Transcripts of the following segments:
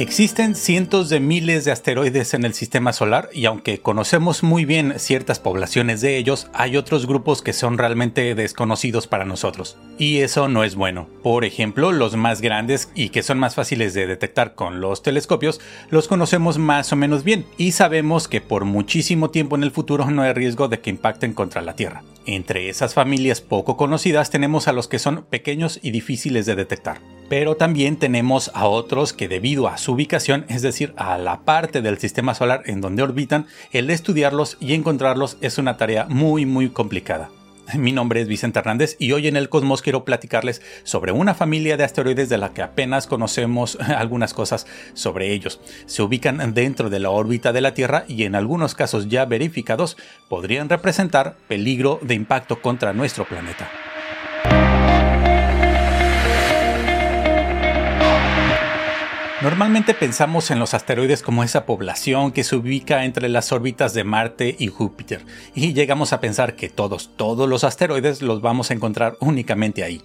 Existen cientos de miles de asteroides en el sistema solar y aunque conocemos muy bien ciertas poblaciones de ellos, hay otros grupos que son realmente desconocidos para nosotros. Y eso no es bueno. Por ejemplo, los más grandes y que son más fáciles de detectar con los telescopios, los conocemos más o menos bien y sabemos que por muchísimo tiempo en el futuro no hay riesgo de que impacten contra la Tierra. Entre esas familias poco conocidas tenemos a los que son pequeños y difíciles de detectar pero también tenemos a otros que debido a su ubicación, es decir, a la parte del sistema solar en donde orbitan, el estudiarlos y encontrarlos es una tarea muy muy complicada. Mi nombre es Vicente Hernández y hoy en el Cosmos quiero platicarles sobre una familia de asteroides de la que apenas conocemos algunas cosas sobre ellos. Se ubican dentro de la órbita de la Tierra y en algunos casos ya verificados podrían representar peligro de impacto contra nuestro planeta. Normalmente pensamos en los asteroides como esa población que se ubica entre las órbitas de Marte y Júpiter, y llegamos a pensar que todos, todos los asteroides los vamos a encontrar únicamente ahí.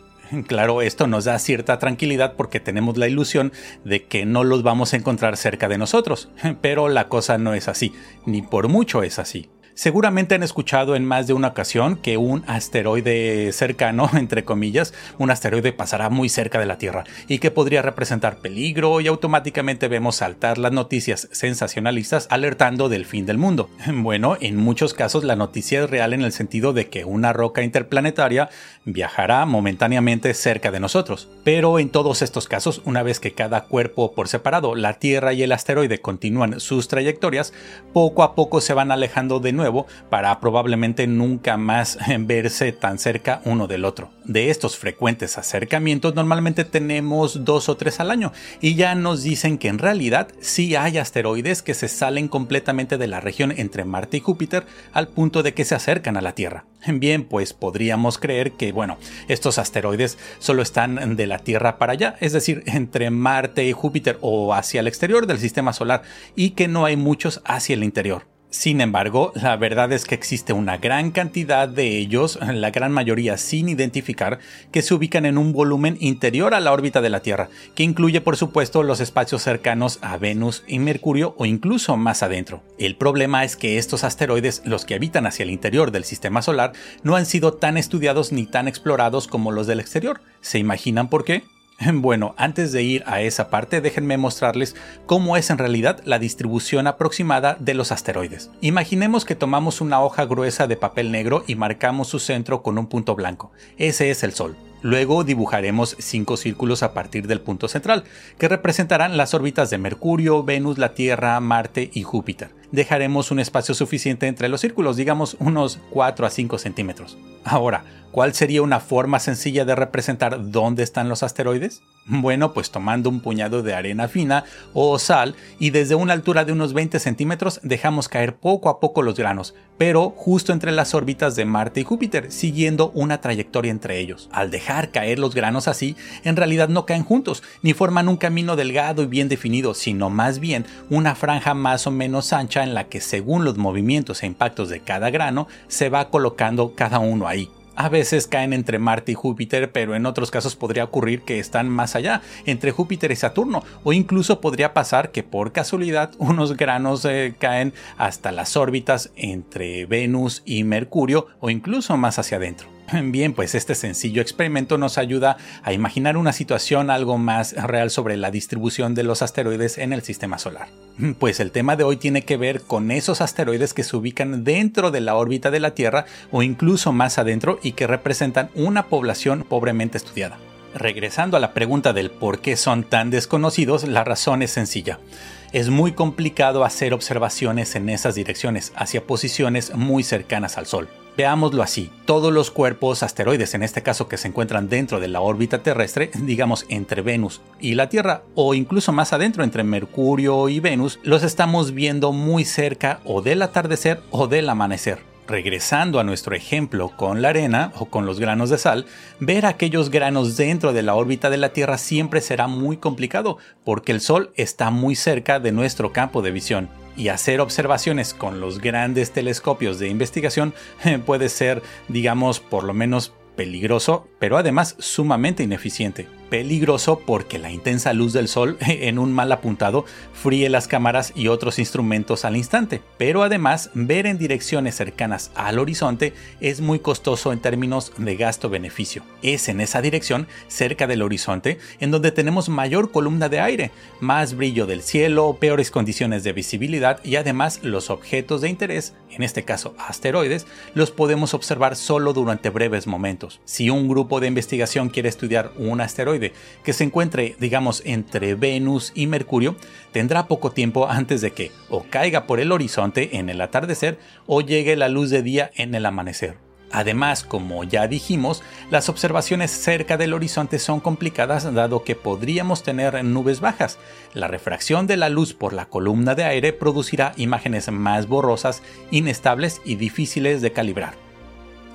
Claro, esto nos da cierta tranquilidad porque tenemos la ilusión de que no los vamos a encontrar cerca de nosotros, pero la cosa no es así, ni por mucho es así. Seguramente han escuchado en más de una ocasión que un asteroide cercano, entre comillas, un asteroide pasará muy cerca de la Tierra y que podría representar peligro y automáticamente vemos saltar las noticias sensacionalistas alertando del fin del mundo. Bueno, en muchos casos la noticia es real en el sentido de que una roca interplanetaria viajará momentáneamente cerca de nosotros. Pero en todos estos casos, una vez que cada cuerpo por separado, la Tierra y el asteroide continúan sus trayectorias, poco a poco se van alejando de nuevo para probablemente nunca más verse tan cerca uno del otro. De estos frecuentes acercamientos normalmente tenemos dos o tres al año y ya nos dicen que en realidad sí hay asteroides que se salen completamente de la región entre Marte y Júpiter al punto de que se acercan a la Tierra. Bien, pues podríamos creer que, bueno, estos asteroides solo están de la Tierra para allá, es decir, entre Marte y Júpiter o hacia el exterior del sistema solar y que no hay muchos hacia el interior. Sin embargo, la verdad es que existe una gran cantidad de ellos, la gran mayoría sin identificar, que se ubican en un volumen interior a la órbita de la Tierra, que incluye por supuesto los espacios cercanos a Venus y Mercurio o incluso más adentro. El problema es que estos asteroides, los que habitan hacia el interior del sistema solar, no han sido tan estudiados ni tan explorados como los del exterior. ¿Se imaginan por qué? Bueno, antes de ir a esa parte, déjenme mostrarles cómo es en realidad la distribución aproximada de los asteroides. Imaginemos que tomamos una hoja gruesa de papel negro y marcamos su centro con un punto blanco. Ese es el Sol. Luego dibujaremos cinco círculos a partir del punto central, que representarán las órbitas de Mercurio, Venus, la Tierra, Marte y Júpiter. Dejaremos un espacio suficiente entre los círculos, digamos unos 4 a 5 centímetros. Ahora, ¿Cuál sería una forma sencilla de representar dónde están los asteroides? Bueno, pues tomando un puñado de arena fina o sal y desde una altura de unos 20 centímetros dejamos caer poco a poco los granos, pero justo entre las órbitas de Marte y Júpiter, siguiendo una trayectoria entre ellos. Al dejar caer los granos así, en realidad no caen juntos, ni forman un camino delgado y bien definido, sino más bien una franja más o menos ancha en la que según los movimientos e impactos de cada grano se va colocando cada uno ahí. A veces caen entre Marte y Júpiter, pero en otros casos podría ocurrir que están más allá, entre Júpiter y Saturno, o incluso podría pasar que por casualidad unos granos eh, caen hasta las órbitas entre Venus y Mercurio, o incluso más hacia adentro. Bien, pues este sencillo experimento nos ayuda a imaginar una situación algo más real sobre la distribución de los asteroides en el sistema solar. Pues el tema de hoy tiene que ver con esos asteroides que se ubican dentro de la órbita de la Tierra o incluso más adentro y que representan una población pobremente estudiada. Regresando a la pregunta del por qué son tan desconocidos, la razón es sencilla. Es muy complicado hacer observaciones en esas direcciones, hacia posiciones muy cercanas al Sol. Veámoslo así, todos los cuerpos asteroides, en este caso que se encuentran dentro de la órbita terrestre, digamos entre Venus y la Tierra, o incluso más adentro entre Mercurio y Venus, los estamos viendo muy cerca o del atardecer o del amanecer. Regresando a nuestro ejemplo con la arena o con los granos de sal, ver aquellos granos dentro de la órbita de la Tierra siempre será muy complicado porque el Sol está muy cerca de nuestro campo de visión y hacer observaciones con los grandes telescopios de investigación puede ser, digamos, por lo menos peligroso, pero además sumamente ineficiente. Peligroso porque la intensa luz del sol en un mal apuntado fríe las cámaras y otros instrumentos al instante, pero además ver en direcciones cercanas al horizonte es muy costoso en términos de gasto-beneficio. Es en esa dirección, cerca del horizonte, en donde tenemos mayor columna de aire, más brillo del cielo, peores condiciones de visibilidad y además los objetos de interés, en este caso asteroides, los podemos observar solo durante breves momentos. Si un grupo de investigación quiere estudiar un asteroide que se encuentre, digamos, entre Venus y Mercurio, tendrá poco tiempo antes de que o caiga por el horizonte en el atardecer o llegue la luz de día en el amanecer. Además, como ya dijimos, las observaciones cerca del horizonte son complicadas dado que podríamos tener nubes bajas. La refracción de la luz por la columna de aire producirá imágenes más borrosas, inestables y difíciles de calibrar.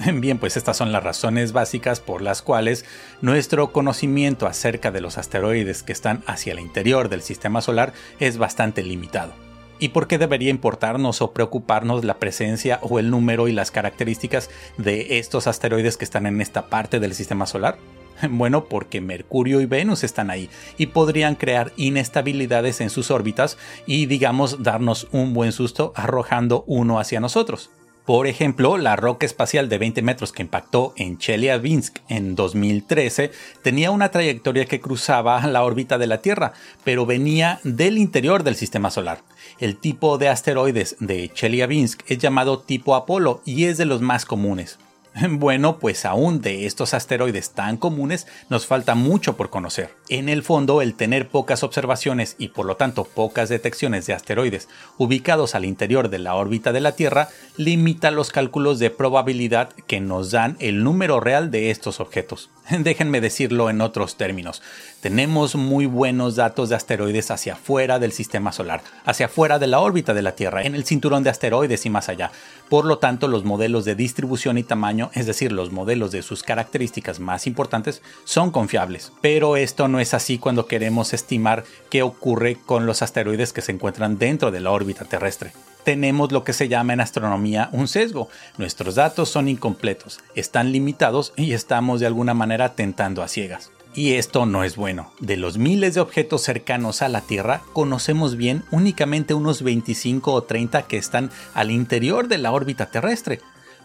Bien, pues estas son las razones básicas por las cuales nuestro conocimiento acerca de los asteroides que están hacia el interior del sistema solar es bastante limitado. ¿Y por qué debería importarnos o preocuparnos la presencia o el número y las características de estos asteroides que están en esta parte del sistema solar? Bueno, porque Mercurio y Venus están ahí y podrían crear inestabilidades en sus órbitas y digamos darnos un buen susto arrojando uno hacia nosotros. Por ejemplo, la roca espacial de 20 metros que impactó en Chelyabinsk en 2013 tenía una trayectoria que cruzaba la órbita de la Tierra, pero venía del interior del sistema solar. El tipo de asteroides de Chelyabinsk es llamado tipo Apolo y es de los más comunes. Bueno, pues aún de estos asteroides tan comunes nos falta mucho por conocer. En el fondo, el tener pocas observaciones y por lo tanto pocas detecciones de asteroides ubicados al interior de la órbita de la Tierra limita los cálculos de probabilidad que nos dan el número real de estos objetos. Déjenme decirlo en otros términos. Tenemos muy buenos datos de asteroides hacia afuera del sistema solar, hacia afuera de la órbita de la Tierra, en el cinturón de asteroides y más allá. Por lo tanto, los modelos de distribución y tamaño, es decir, los modelos de sus características más importantes, son confiables. Pero esto no es así cuando queremos estimar qué ocurre con los asteroides que se encuentran dentro de la órbita terrestre tenemos lo que se llama en astronomía un sesgo. Nuestros datos son incompletos, están limitados y estamos de alguna manera tentando a ciegas. Y esto no es bueno. De los miles de objetos cercanos a la Tierra, conocemos bien únicamente unos 25 o 30 que están al interior de la órbita terrestre.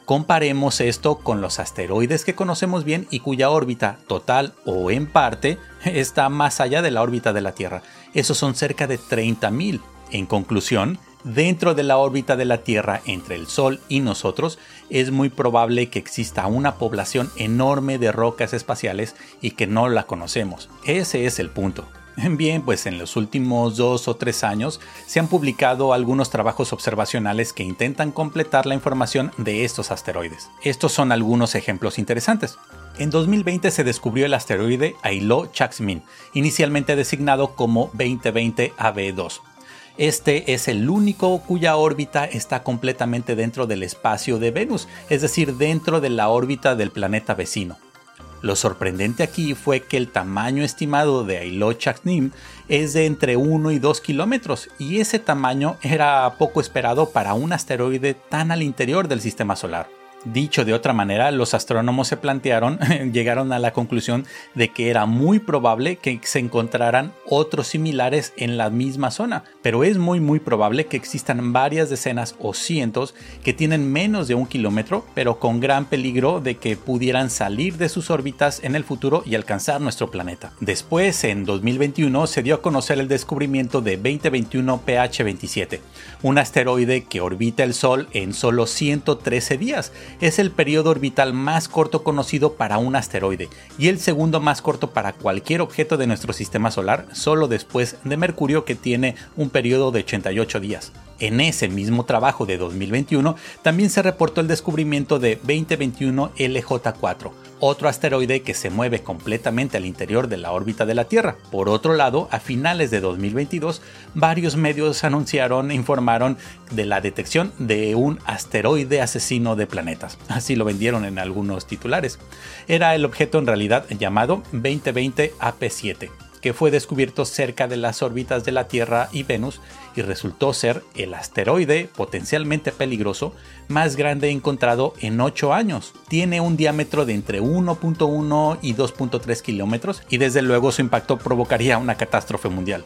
Comparemos esto con los asteroides que conocemos bien y cuya órbita total o en parte está más allá de la órbita de la Tierra. Esos son cerca de 30.000. En conclusión, Dentro de la órbita de la Tierra entre el Sol y nosotros, es muy probable que exista una población enorme de rocas espaciales y que no la conocemos. Ese es el punto. Bien, pues en los últimos dos o tres años se han publicado algunos trabajos observacionales que intentan completar la información de estos asteroides. Estos son algunos ejemplos interesantes. En 2020 se descubrió el asteroide Ailot-Chakzmin, inicialmente designado como 2020 AB2 este es el único cuya órbita está completamente dentro del espacio de Venus, es decir, dentro de la órbita del planeta vecino. Lo sorprendente aquí fue que el tamaño estimado de Ailot Chaknim es de entre 1 y 2 kilómetros, y ese tamaño era poco esperado para un asteroide tan al interior del sistema solar. Dicho de otra manera, los astrónomos se plantearon, llegaron a la conclusión de que era muy probable que se encontraran otros similares en la misma zona, pero es muy muy probable que existan varias decenas o cientos que tienen menos de un kilómetro, pero con gran peligro de que pudieran salir de sus órbitas en el futuro y alcanzar nuestro planeta. Después, en 2021, se dio a conocer el descubrimiento de 2021 PH27, un asteroide que orbita el Sol en solo 113 días es el periodo orbital más corto conocido para un asteroide y el segundo más corto para cualquier objeto de nuestro sistema solar, solo después de Mercurio que tiene un periodo de 88 días. En ese mismo trabajo de 2021 también se reportó el descubrimiento de 2021 LJ4, otro asteroide que se mueve completamente al interior de la órbita de la Tierra. Por otro lado, a finales de 2022, varios medios anunciaron e informaron de la detección de un asteroide asesino de planetas. Así lo vendieron en algunos titulares. Era el objeto en realidad llamado 2020 AP7 que fue descubierto cerca de las órbitas de la Tierra y Venus y resultó ser el asteroide potencialmente peligroso más grande encontrado en 8 años. Tiene un diámetro de entre 1.1 y 2.3 kilómetros y desde luego su impacto provocaría una catástrofe mundial.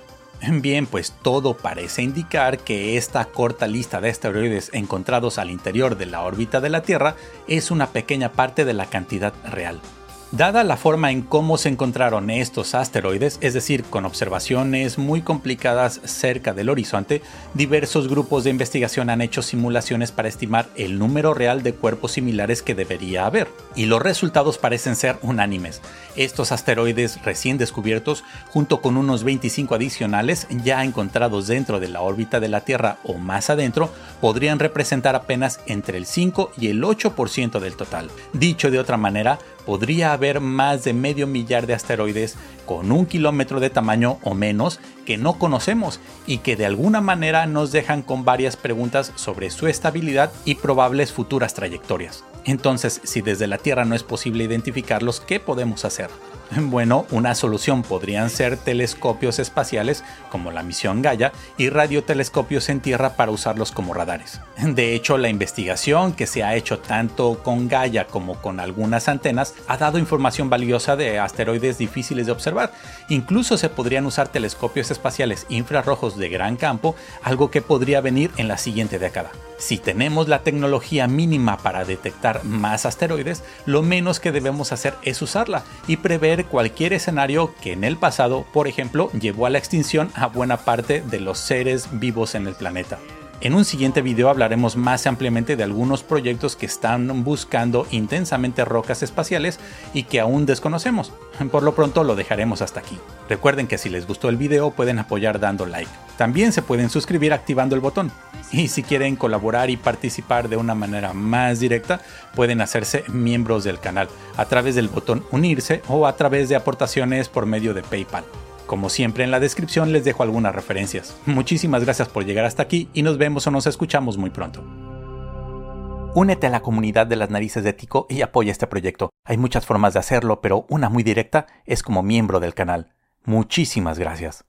Bien, pues todo parece indicar que esta corta lista de asteroides encontrados al interior de la órbita de la Tierra es una pequeña parte de la cantidad real. Dada la forma en cómo se encontraron estos asteroides, es decir, con observaciones muy complicadas cerca del horizonte, diversos grupos de investigación han hecho simulaciones para estimar el número real de cuerpos similares que debería haber, y los resultados parecen ser unánimes. Estos asteroides recién descubiertos, junto con unos 25 adicionales ya encontrados dentro de la órbita de la Tierra o más adentro, podrían representar apenas entre el 5 y el 8% del total. Dicho de otra manera, podría haber más de medio millar de asteroides con un kilómetro de tamaño o menos que no conocemos y que de alguna manera nos dejan con varias preguntas sobre su estabilidad y probables futuras trayectorias. Entonces, si desde la Tierra no es posible identificarlos, ¿qué podemos hacer? Bueno, una solución podrían ser telescopios espaciales como la misión Gaia y radiotelescopios en Tierra para usarlos como radares. De hecho, la investigación que se ha hecho tanto con Gaia como con algunas antenas ha dado información valiosa de asteroides difíciles de observar. Incluso se podrían usar telescopios espaciales infrarrojos de gran campo, algo que podría venir en la siguiente década. Si tenemos la tecnología mínima para detectar más asteroides, lo menos que debemos hacer es usarla y prever cualquier escenario que en el pasado, por ejemplo, llevó a la extinción a buena parte de los seres vivos en el planeta. En un siguiente video hablaremos más ampliamente de algunos proyectos que están buscando intensamente rocas espaciales y que aún desconocemos. Por lo pronto lo dejaremos hasta aquí. Recuerden que si les gustó el video pueden apoyar dando like. También se pueden suscribir activando el botón. Y si quieren colaborar y participar de una manera más directa, pueden hacerse miembros del canal a través del botón unirse o a través de aportaciones por medio de PayPal. Como siempre en la descripción les dejo algunas referencias. Muchísimas gracias por llegar hasta aquí y nos vemos o nos escuchamos muy pronto. Únete a la comunidad de las narices de Tico y apoya este proyecto. Hay muchas formas de hacerlo, pero una muy directa es como miembro del canal. Muchísimas gracias.